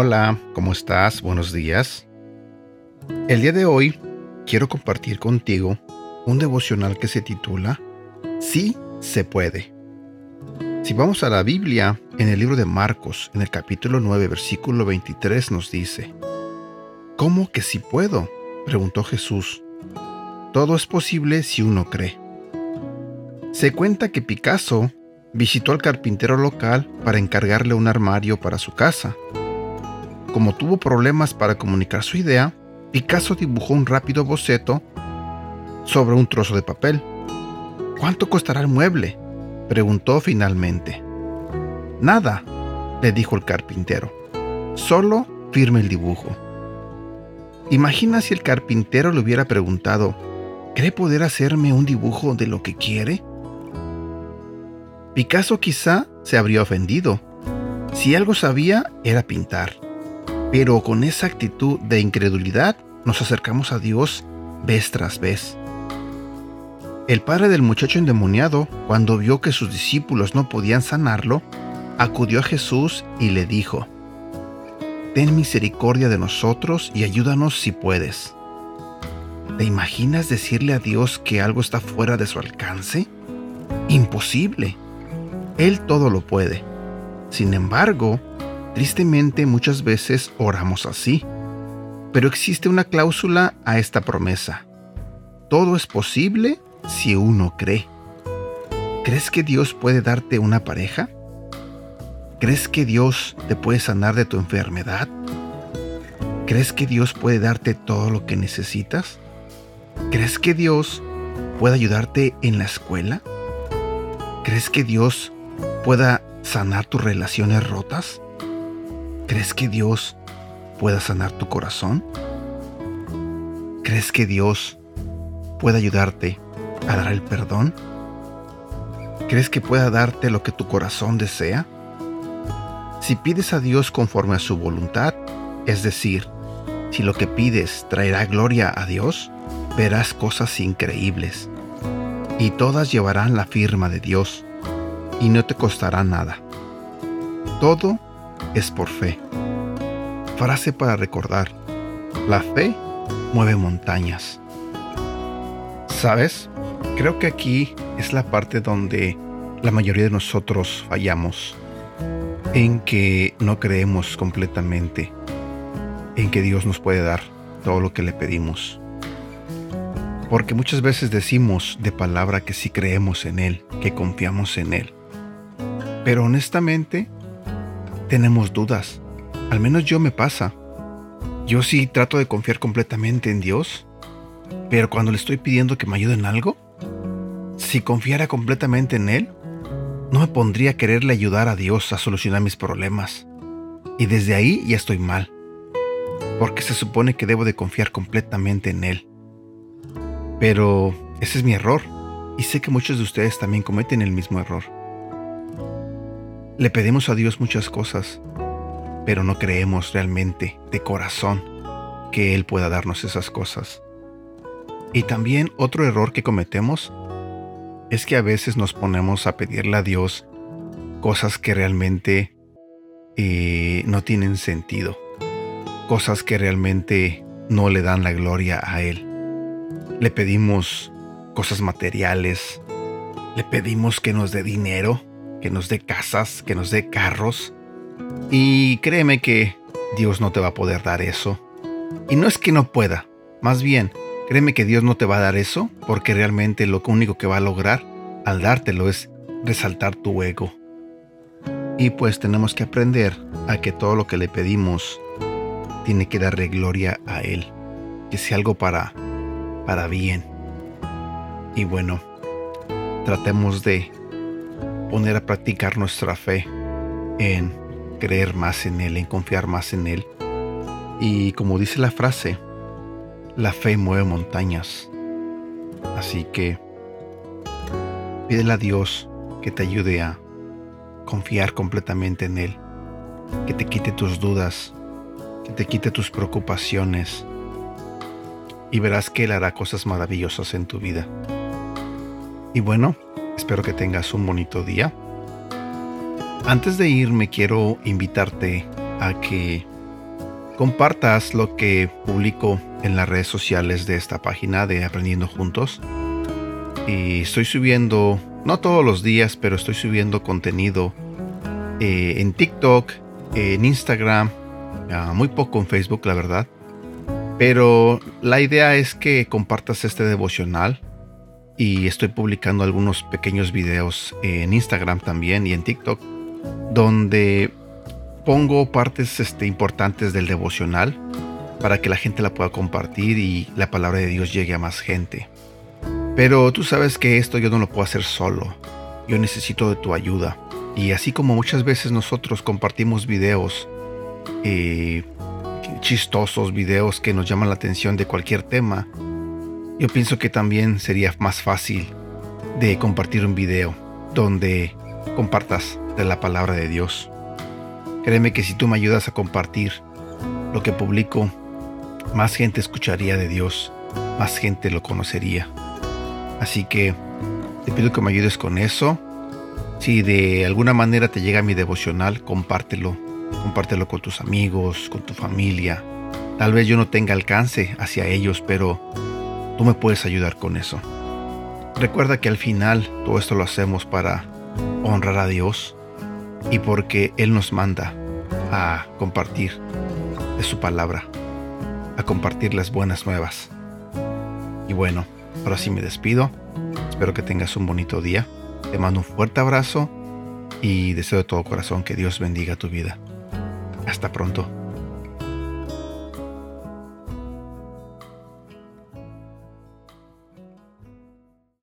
Hola, ¿cómo estás? Buenos días. El día de hoy quiero compartir contigo un devocional que se titula Sí se puede. Si vamos a la Biblia, en el libro de Marcos, en el capítulo 9, versículo 23 nos dice, ¿Cómo que si puedo? preguntó Jesús. Todo es posible si uno cree. Se cuenta que Picasso visitó al carpintero local para encargarle un armario para su casa. Como tuvo problemas para comunicar su idea, Picasso dibujó un rápido boceto sobre un trozo de papel. ¿Cuánto costará el mueble? preguntó finalmente. Nada, le dijo el carpintero. Solo firme el dibujo. Imagina si el carpintero le hubiera preguntado, ¿cree poder hacerme un dibujo de lo que quiere? Picasso quizá se habría ofendido. Si algo sabía, era pintar. Pero con esa actitud de incredulidad nos acercamos a Dios vez tras vez. El padre del muchacho endemoniado, cuando vio que sus discípulos no podían sanarlo, acudió a Jesús y le dijo, Ten misericordia de nosotros y ayúdanos si puedes. ¿Te imaginas decirle a Dios que algo está fuera de su alcance? Imposible. Él todo lo puede. Sin embargo, tristemente muchas veces oramos así. Pero existe una cláusula a esta promesa. Todo es posible si uno cree. ¿Crees que Dios puede darte una pareja? ¿Crees que Dios te puede sanar de tu enfermedad? ¿Crees que Dios puede darte todo lo que necesitas? ¿Crees que Dios puede ayudarte en la escuela? ¿Crees que Dios pueda sanar tus relaciones rotas? ¿Crees que Dios pueda sanar tu corazón? ¿Crees que Dios pueda ayudarte a dar el perdón? ¿Crees que pueda darte lo que tu corazón desea? Si pides a Dios conforme a su voluntad, es decir, si lo que pides traerá gloria a Dios, verás cosas increíbles, y todas llevarán la firma de Dios y no te costará nada. Todo es por fe. Frase para recordar. La fe mueve montañas. ¿Sabes? Creo que aquí es la parte donde la mayoría de nosotros fallamos. En que no creemos completamente en que Dios nos puede dar todo lo que le pedimos. Porque muchas veces decimos de palabra que sí creemos en Él, que confiamos en Él. Pero honestamente, tenemos dudas. Al menos yo me pasa. Yo sí trato de confiar completamente en Dios, pero cuando le estoy pidiendo que me ayude en algo, si confiara completamente en Él, no me pondría a quererle ayudar a Dios a solucionar mis problemas. Y desde ahí ya estoy mal, porque se supone que debo de confiar completamente en Él. Pero ese es mi error, y sé que muchos de ustedes también cometen el mismo error. Le pedimos a Dios muchas cosas, pero no creemos realmente de corazón que Él pueda darnos esas cosas. Y también otro error que cometemos es que a veces nos ponemos a pedirle a Dios cosas que realmente eh, no tienen sentido, cosas que realmente no le dan la gloria a Él. Le pedimos cosas materiales, le pedimos que nos dé dinero, que nos dé casas, que nos dé carros. Y créeme que Dios no te va a poder dar eso. Y no es que no pueda, más bien, créeme que Dios no te va a dar eso porque realmente lo único que va a lograr al dártelo es resaltar tu ego. Y pues tenemos que aprender a que todo lo que le pedimos tiene que darle gloria a Él, que sea algo para, para bien. Y bueno, tratemos de poner a practicar nuestra fe en creer más en Él, en confiar más en Él. Y como dice la frase, la fe mueve montañas. Así que pídele a Dios que te ayude a confiar completamente en Él, que te quite tus dudas, que te quite tus preocupaciones y verás que Él hará cosas maravillosas en tu vida. Y bueno, Espero que tengas un bonito día. Antes de irme quiero invitarte a que compartas lo que publico en las redes sociales de esta página de Aprendiendo Juntos. Y estoy subiendo, no todos los días, pero estoy subiendo contenido eh, en TikTok, en Instagram, ah, muy poco en Facebook, la verdad. Pero la idea es que compartas este devocional y estoy publicando algunos pequeños videos en Instagram también y en TikTok donde pongo partes este, importantes del devocional para que la gente la pueda compartir y la palabra de Dios llegue a más gente. Pero tú sabes que esto yo no lo puedo hacer solo. Yo necesito de tu ayuda. Y así como muchas veces nosotros compartimos videos eh, chistosos, videos que nos llaman la atención de cualquier tema, yo pienso que también sería más fácil de compartir un video donde compartas de la palabra de Dios. Créeme que si tú me ayudas a compartir lo que publico, más gente escucharía de Dios, más gente lo conocería. Así que te pido que me ayudes con eso. Si de alguna manera te llega mi devocional, compártelo. Compártelo con tus amigos, con tu familia. Tal vez yo no tenga alcance hacia ellos, pero tú me puedes ayudar con eso. Recuerda que al final todo esto lo hacemos para honrar a Dios y porque Él nos manda a compartir de su palabra, a compartir las buenas nuevas. Y bueno, ahora sí me despido. Espero que tengas un bonito día. Te mando un fuerte abrazo y deseo de todo corazón que Dios bendiga tu vida. Hasta pronto.